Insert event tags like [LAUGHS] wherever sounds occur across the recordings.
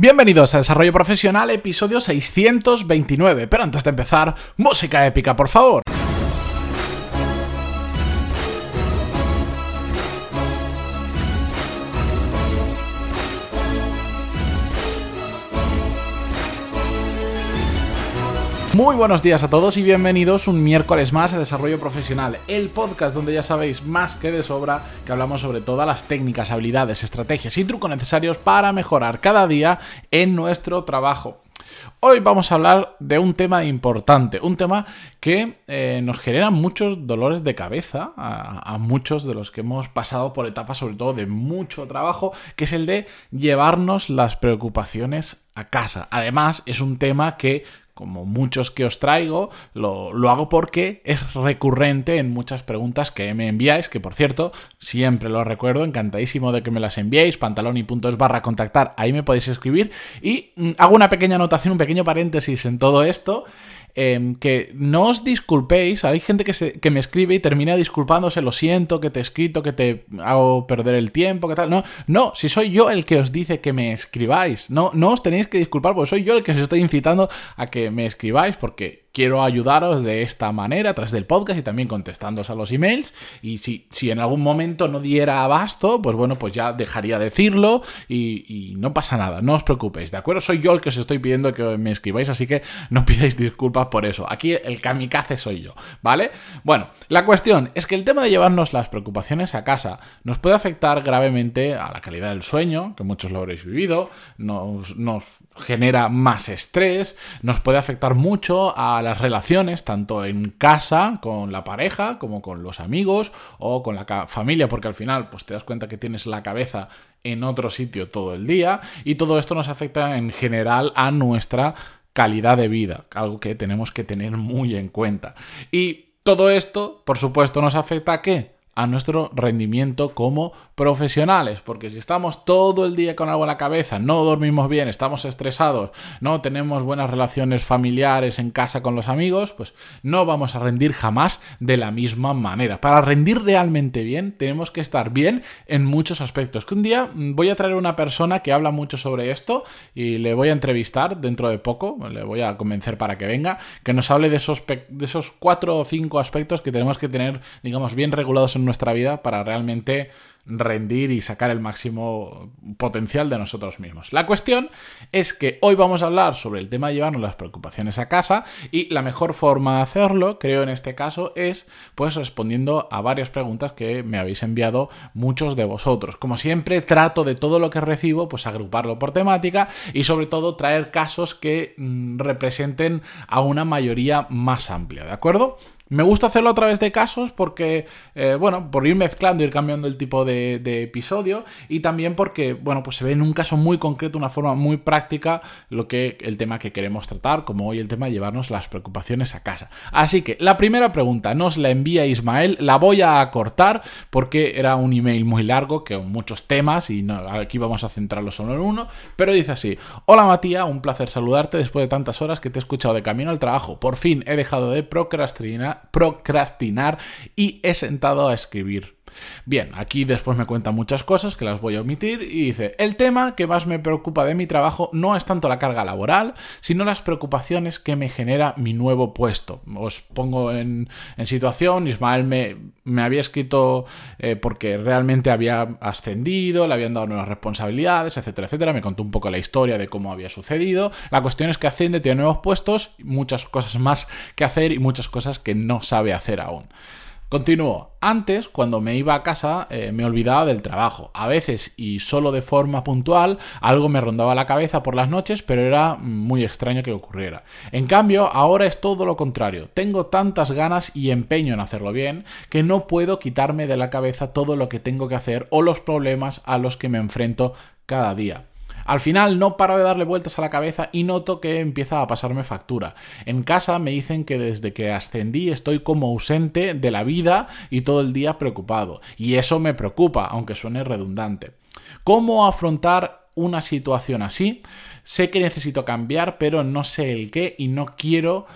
Bienvenidos a Desarrollo Profesional, episodio 629. Pero antes de empezar, música épica, por favor. Muy buenos días a todos y bienvenidos un miércoles más a Desarrollo Profesional, el podcast donde ya sabéis más que de sobra que hablamos sobre todas las técnicas, habilidades, estrategias y trucos necesarios para mejorar cada día en nuestro trabajo. Hoy vamos a hablar de un tema importante, un tema que eh, nos genera muchos dolores de cabeza a, a, muchos de los que hemos pasado por etapas, sobre todo de mucho trabajo, que es el de llevarnos las preocupaciones a casa. Además, es un tema que como muchos que os traigo, lo, lo, hago porque es recurrente en muchas preguntas que me enviáis, que por cierto, siempre lo recuerdo, encantadísimo de que me las enviéis, puntos barra contactar, ahí me podéis escribir y mm, hago una pequeña anotación, un pequeño paréntesis en todo esto. Eh, que no os disculpéis, hay gente que, se, que, me escribe y termina disculpándose, lo siento, que te he escrito, que te hago perder el tiempo, que tal. No, no, si soy yo el que os dice que me escribáis, no, no os tenéis que disculpar, porque soy yo el que os estoy incitando a que me escribáis, porque quiero ayudaros de esta manera a través del podcast y también contestándoos a los emails. Y si, si en algún momento no diera abasto, pues bueno, pues ya dejaría de decirlo y, no pasa nada, no os preocupéis, ¿de acuerdo? Soy yo el que os estoy pidiendo que me escribáis, así que no [LAUGHS] pidáis disculpas por eso. Aquí el kamikaze soy yo, ¿vale? Bueno, la cuestión es que el tema de llevarnos las preocupaciones a casa nos puede afectar gravemente a la calidad del sueño, que muchos lo habréis vivido, nos, nos genera más estrés, nos puede afectar mucho a las relaciones, tanto en casa, con la pareja, como con los amigos o con la familia, porque al final pues te das cuenta que tienes la cabeza en otro sitio todo el día y todo esto nos afecta en general a nuestra calidad de vida, algo que tenemos que tener muy en cuenta. Y todo esto, por supuesto, nos afecta a qué? A nuestro rendimiento como profesionales, porque si estamos todo el día con algo en la cabeza, no dormimos bien, estamos estresados, no tenemos buenas relaciones familiares en casa con los amigos, pues no vamos a rendir jamás de la misma manera. Para rendir realmente bien, tenemos que estar bien en muchos aspectos. Que un día voy a traer una persona que habla mucho sobre esto y le voy a entrevistar dentro de poco, le voy a convencer para que venga, que nos hable de esos, de esos cuatro o cinco aspectos que tenemos que tener, digamos, bien regulados en nuestra vida para realmente rendir y sacar el máximo potencial de nosotros mismos. La cuestión es que hoy vamos a hablar sobre el tema de llevarnos las preocupaciones a casa y la mejor forma de hacerlo, creo en este caso, es pues respondiendo a varias preguntas que me habéis enviado muchos de vosotros. Como siempre, trato de todo lo que recibo, pues agruparlo por temática y sobre todo traer casos que mmm, representen a una mayoría más amplia, ¿de acuerdo? Me gusta hacerlo a través de casos porque, eh, bueno, por ir mezclando, ir cambiando el tipo de, episodio y también porque, bueno, pues se ve en un caso muy concreto, una forma muy práctica, lo que el tema que queremos tratar, como hoy el tema de llevarnos las preocupaciones a casa. Así que la primera pregunta nos la envía Ismael, la voy a cortar porque era un email muy largo, que muchos temas y no, aquí vamos a centrarlo solo en uno, pero dice así, hola Matías, un placer saludarte después de tantas horas que te he escuchado de camino al trabajo. Por fin he dejado de procrastinar procrastinar y he sentado a escribir. Bien, aquí después me cuenta muchas cosas que las voy a omitir y dice, el tema que más me preocupa de mi trabajo no es tanto la carga laboral, sino las preocupaciones que me genera mi nuevo puesto. Os pongo en, en situación, Ismael me, había escrito eh, porque realmente había ascendido, le habían dado nuevas responsabilidades, etcétera, etcétera, me contó un poco la historia de cómo había sucedido. La cuestión es que asciende, tiene nuevos puestos, muchas cosas más que hacer y muchas cosas que no sabe hacer aún. Continúo. Antes, cuando me iba a casa, eh, me olvidaba del trabajo. A veces, y solo de forma puntual, algo me rondaba la cabeza por las noches, pero era muy extraño que ocurriera. En cambio, ahora es todo lo contrario. Tengo tantas ganas y empeño en hacerlo bien que no puedo quitarme de la cabeza todo lo que tengo que hacer o los problemas a los que me enfrento cada día. Al final no paro de darle vueltas a la cabeza y noto que empieza a pasarme factura. En casa me dicen que desde que ascendí estoy como ausente de la vida y todo el día preocupado. Y eso me preocupa, aunque suene redundante. ¿Cómo afrontar una situación así? Sé que necesito cambiar, pero no sé el qué y no quiero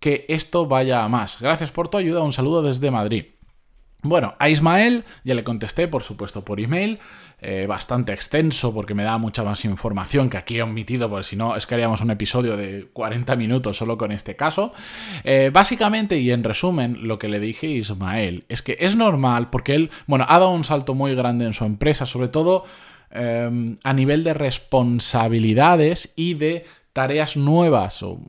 que esto vaya a más. Gracias por tu ayuda, un saludo desde Madrid. Bueno, a Ismael ya le contesté, por supuesto, por email, eh, bastante extenso porque me da mucha más información que aquí he omitido, porque si no es que haríamos un episodio de 40 minutos solo con este caso. Eh, básicamente y en resumen, lo que le dije a Ismael es que es normal porque él, bueno, ha dado un salto muy grande en su empresa, sobre todo eh, a nivel de responsabilidades y de tareas nuevas o,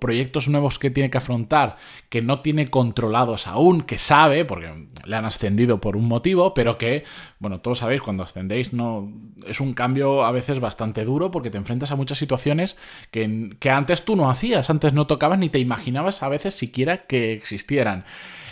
proyectos nuevos que tiene que afrontar que no tiene controlados aún, que sabe, porque le han ascendido por un motivo, pero que, bueno, todos sabéis, cuando ascendéis no es un cambio a veces bastante duro porque te enfrentas a muchas situaciones que, que antes tú no hacías, antes no tocabas ni te imaginabas a veces siquiera que existieran.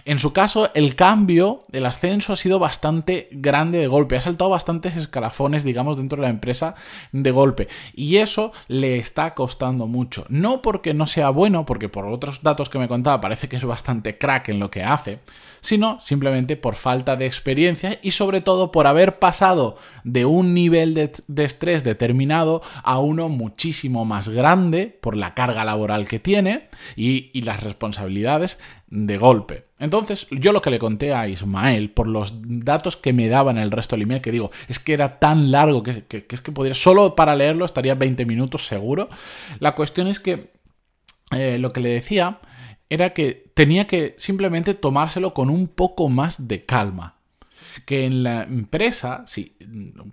En su caso, el cambio, el ascenso ha sido bastante grande de golpe, ha saltado bastantes escalafones, digamos, dentro de la empresa de golpe. Y eso le está costando mucho. No porque no sea bueno, porque por otros datos que me contaba parece que es bastante crack en lo que hace, sino simplemente por falta de experiencia y sobre todo por haber pasado de un nivel de, estrés determinado a uno muchísimo más grande por la carga laboral que tiene y, y las responsabilidades de golpe. Entonces, yo lo que le conté a Ismael, por los datos que me daban el resto del email, que digo, es que era tan largo que, es que podría, solo para leerlo estaría 20 minutos seguro. La cuestión es que eh, lo que le decía era que tenía que simplemente tomárselo con un poco más de calma que en la empresa, sí,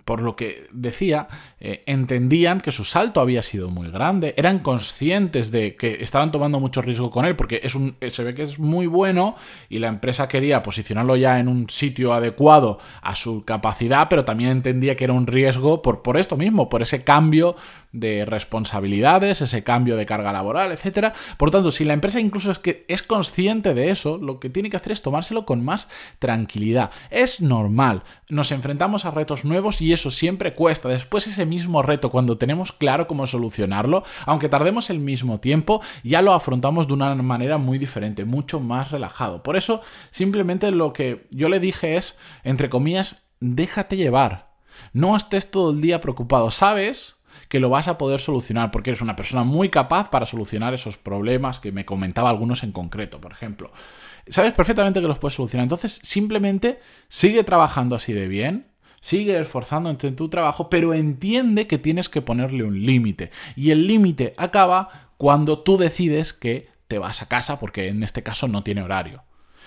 por lo que decía, eh, entendían que su salto había sido muy grande, eran conscientes de que estaban tomando mucho riesgo con él, porque es un, se ve que es muy bueno y la empresa quería posicionarlo ya en un sitio adecuado a su capacidad, pero también entendía que era un riesgo por, por esto mismo, por ese cambio de responsabilidades, ese cambio de carga laboral, etcétera. Por tanto, si la empresa incluso es que es consciente de eso, lo que tiene que hacer es tomárselo con más tranquilidad. Es normal. Nos enfrentamos a retos nuevos y eso siempre cuesta. Después ese mismo reto, cuando tenemos claro cómo solucionarlo, aunque tardemos el mismo tiempo, ya lo afrontamos de una manera muy diferente, mucho más relajado. Por eso, simplemente lo que yo le dije es, entre comillas, déjate llevar. No estés todo el día preocupado. Sabes que lo vas a poder solucionar porque eres una persona muy capaz para solucionar esos problemas que me comentaba algunos en concreto, por ejemplo. Sabes perfectamente que los puedes solucionar. Entonces, simplemente sigue trabajando así de bien, sigue esforzándote en tu trabajo, pero entiende que tienes que ponerle un límite. Y el límite acaba cuando tú decides que te vas a casa, porque en este caso no tiene horario.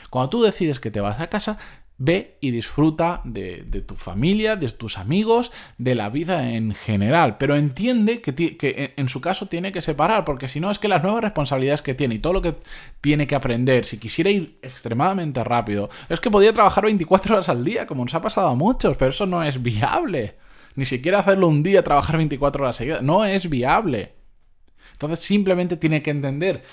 Cuando tú decides que te vas a casa, ve y disfruta de, tu familia, de tus amigos, de la vida en general. Pero entiende que, en su caso tiene que separar, porque si no es que las nuevas responsabilidades que tiene y todo lo que tiene que aprender, si quisiera ir extremadamente rápido, es que podría trabajar 24 horas al día, como nos ha pasado a muchos, pero eso no es viable. Ni siquiera hacerlo un día, trabajar 24 horas seguidas, no es viable. Entonces simplemente tiene que entender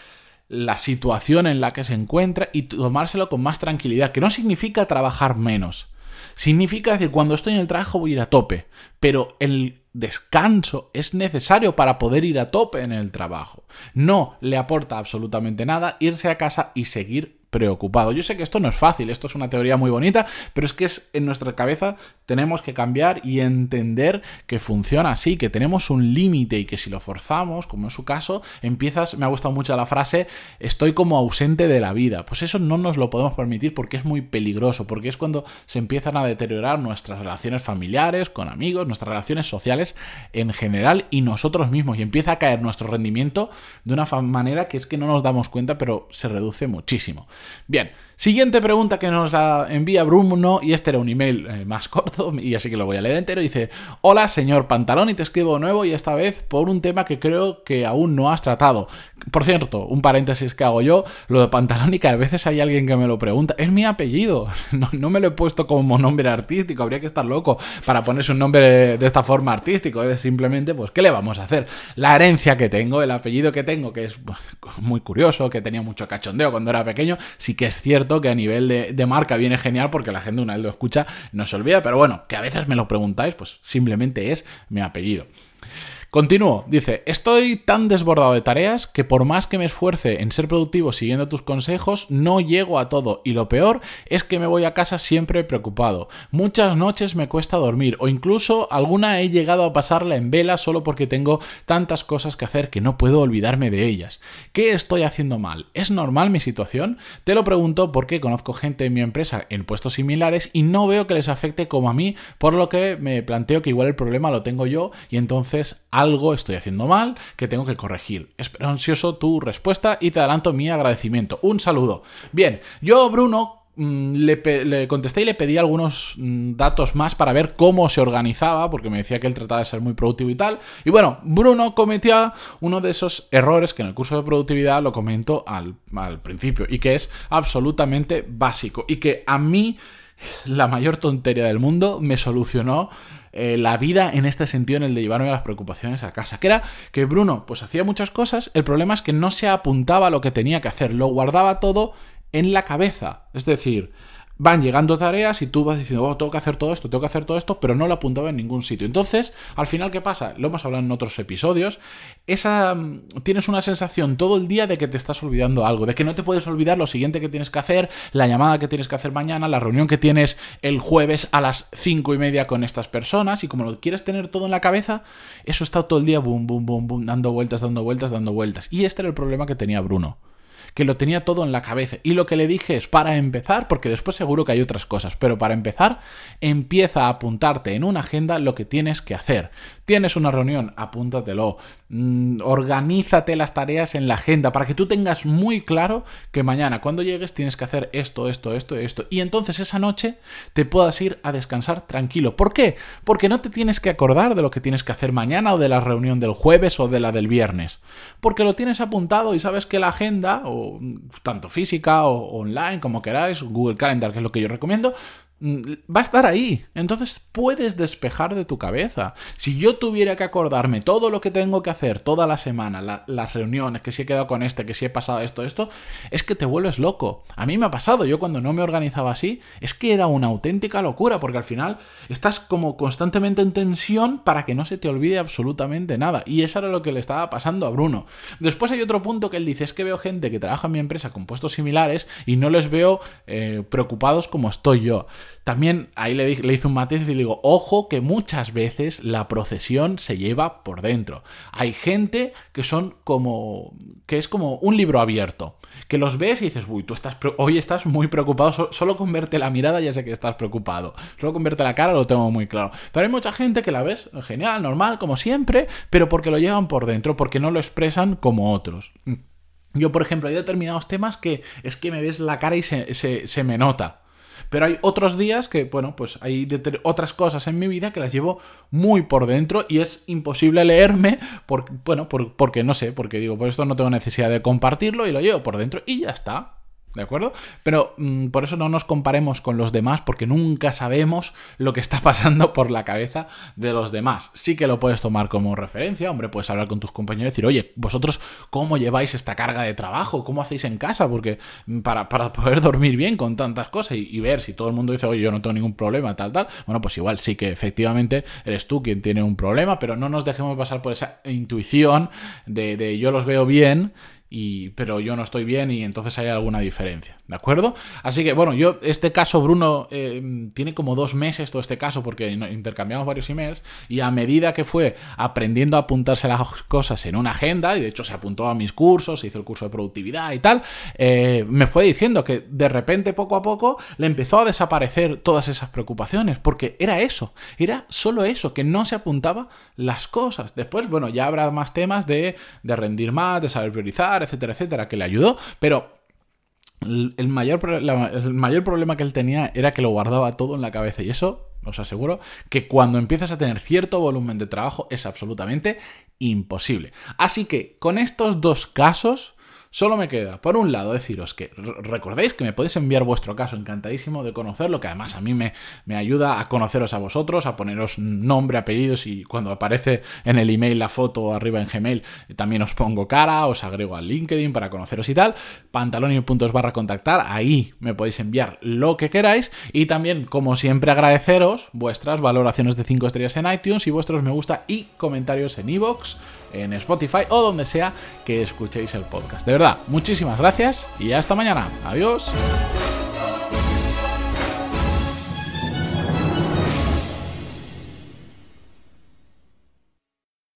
la situación en la que se encuentra y tomárselo con más tranquilidad, que no significa trabajar menos. Significa que cuando estoy en el trabajo voy a ir a tope, pero el descanso es necesario para poder ir a tope en el trabajo. No le aporta absolutamente nada irse a casa y seguir preocupado. Yo sé que esto no es fácil, esto es una teoría muy bonita, pero es que es en nuestra cabeza tenemos que cambiar y entender que funciona así, que tenemos un límite y que si lo forzamos, como en su caso, empiezas, me ha gustado mucho la frase, estoy como ausente de la vida. Pues eso no nos lo podemos permitir porque es muy peligroso, porque es cuando se empiezan a deteriorar nuestras relaciones familiares, con amigos, nuestras relaciones sociales en general y nosotros mismos y empieza a caer nuestro rendimiento de una manera que es que no nos damos cuenta, pero se reduce muchísimo. Bien, siguiente pregunta que nos envía Bruno, y este era un email eh, más corto, y así que lo voy a leer entero. Dice: Hola, señor Pantalón, y te escribo nuevo, y esta vez por un tema que creo que aún no has tratado. Por cierto, un paréntesis que hago yo: lo de Pantalón, y que a veces hay alguien que me lo pregunta. Es mi apellido, [LAUGHS] no, me lo he puesto como nombre artístico, habría que estar loco para ponerse un nombre de esta forma artístico. Es simplemente, pues, ¿qué le vamos a hacer? La herencia que tengo, el apellido que tengo, que es pues, muy curioso, que tenía mucho cachondeo cuando era pequeño, sí que es cierto que a nivel de, marca viene genial porque la gente una vez lo escucha no se olvida, pero bueno, que a veces me lo preguntáis, pues simplemente es mi apellido. Continúo, dice, estoy tan desbordado de tareas que por más que me esfuerce en ser productivo siguiendo tus consejos, no llego a todo y lo peor es que me voy a casa siempre preocupado. Muchas noches me cuesta dormir o incluso alguna he llegado a pasarla en vela solo porque tengo tantas cosas que hacer que no puedo olvidarme de ellas. ¿Qué estoy haciendo mal? ¿Es normal mi situación? Te lo pregunto porque conozco gente en mi empresa en puestos similares y no veo que les afecte como a mí, por lo que me planteo que igual el problema lo tengo yo y entonces algo estoy haciendo mal que tengo que corregir. Espero ansioso tu respuesta y te adelanto mi agradecimiento. Un saludo. Bien, yo, Bruno, mm, le, contesté y le pedí algunos mm, datos más para ver cómo se organizaba, porque me decía que él trataba de ser muy productivo y tal. Y bueno, Bruno cometía uno de esos errores que en el curso de productividad lo comento al, al principio y que es absolutamente básico y que a mí la mayor tontería del mundo me solucionó eh, la vida en este sentido, en el de llevarme las preocupaciones a casa. Que era que Bruno, pues hacía muchas cosas, el problema es que no se apuntaba a lo que tenía que hacer, lo guardaba todo en la cabeza. Es decir, van llegando tareas y tú vas diciendo, oh, tengo que hacer todo esto, tengo que hacer todo esto, pero no lo apuntaba en ningún sitio. Entonces, al final, ¿qué pasa? Lo hemos hablado en otros episodios. Esa, mm, tienes una sensación todo el día de que te estás olvidando algo, de que no te puedes olvidar lo siguiente que tienes que hacer, la llamada que tienes que hacer mañana, la reunión que tienes el jueves a las cinco y media con estas personas, y como lo quieres tener todo en la cabeza, eso está todo el día, boom, boom, boom, boom, dando vueltas, dando vueltas, dando vueltas. Y este era el problema que tenía Bruno que lo tenía todo en la cabeza. Y lo que le dije es, para empezar, porque después seguro que hay otras cosas, pero para empezar, empieza a apuntarte en una agenda lo que tienes que hacer. Tienes una reunión, apúntatelo. Mm, organízate las tareas en la agenda para que tú tengas muy claro que mañana cuando llegues tienes que hacer esto, esto, esto, esto. Y entonces esa noche te puedas ir a descansar tranquilo. ¿Por qué? Porque no te tienes que acordar de lo que tienes que hacer mañana o de la reunión del jueves o de la del viernes. Porque lo tienes apuntado y sabes que la agenda, o tanto física o online como queráis, Google Calendar, que es lo que yo recomiendo, va a estar ahí. Entonces puedes despejar de tu cabeza. Si yo tuviera que acordarme todo lo que tengo que hacer toda la semana, las reuniones, que si he quedado con este, que si he pasado esto, esto, es que te vuelves loco. A mí me ha pasado, yo cuando no me organizaba así, es que era una auténtica locura, porque al final estás como constantemente en tensión para que no se te olvide absolutamente nada. Y eso era lo que le estaba pasando a Bruno. Después hay otro punto que él dice, es que veo gente que trabaja en mi empresa con puestos similares y no les veo eh, preocupados como estoy yo. También ahí le, hice un matiz y le digo, ojo que muchas veces la procesión se lleva por dentro. Hay gente que son como, que es como un libro abierto, que los ves y dices, uy, tú estás, hoy estás muy preocupado, solo con verte la mirada ya sé que estás preocupado, solo con verte la cara lo tengo muy claro. Pero hay mucha gente que la ves genial, normal, como siempre, pero porque lo llevan por dentro, porque no lo expresan como otros. Yo, por ejemplo, hay determinados temas que es que me ves la cara y se me nota. Pero hay otros días que, bueno, pues hay otras cosas en mi vida que las llevo muy por dentro y es imposible leerme, por, bueno, porque no sé, porque digo, por esto no tengo necesidad de compartirlo y lo llevo por dentro y ya está. ¿De acuerdo? Pero mm, por eso no nos comparemos con los demás, porque nunca sabemos lo que está pasando por la cabeza de los demás. Sí que lo puedes tomar como referencia, hombre, puedes hablar con tus compañeros y decir, oye, vosotros, ¿cómo lleváis esta carga de trabajo? ¿Cómo hacéis en casa? Porque mm, para, poder dormir bien con tantas cosas y, ver si todo el mundo dice, oye, yo no tengo ningún problema, tal, tal, bueno, pues igual sí que efectivamente eres tú quien tiene un problema, pero no nos dejemos pasar por esa intuición de, de yo los veo bien pero yo no estoy bien y entonces hay alguna diferencia, ¿de acuerdo? Así que bueno, yo este caso, Bruno, eh, tiene como dos meses todo este caso porque intercambiamos varios emails y a medida que fue aprendiendo a apuntarse las cosas en una agenda, y de hecho se apuntó a mis cursos, hizo el curso de productividad y tal, eh, me fue diciendo que de repente poco a poco le empezó a desaparecer todas esas preocupaciones porque era eso, era solo eso, que no se apuntaba las cosas. Después, bueno, ya habrá más temas de, de rendir más, de saber priorizar, etcétera, etcétera, que le ayudó, pero el mayor, el mayor problema que él tenía era que lo guardaba todo en la cabeza y eso os aseguro que cuando empiezas a tener cierto volumen de trabajo es absolutamente imposible. Así que con estos dos casos Solo me queda, por un lado, deciros que recordéis que me podéis enviar vuestro caso, encantadísimo de conocerlo, que además a mí me, me ayuda a conoceros a vosotros, a poneros nombre, apellidos y cuando aparece en el email la foto arriba en Gmail también os pongo cara, os agrego al LinkedIn para conoceros y tal, pantaloni.es barra contactar, ahí me podéis enviar lo que queráis. Y también, como siempre, agradeceros vuestras valoraciones de 5 estrellas en iTunes y vuestros me gusta y comentarios en iVoox en Spotify o donde sea que escuchéis el podcast. De verdad, muchísimas gracias y hasta mañana. Adiós.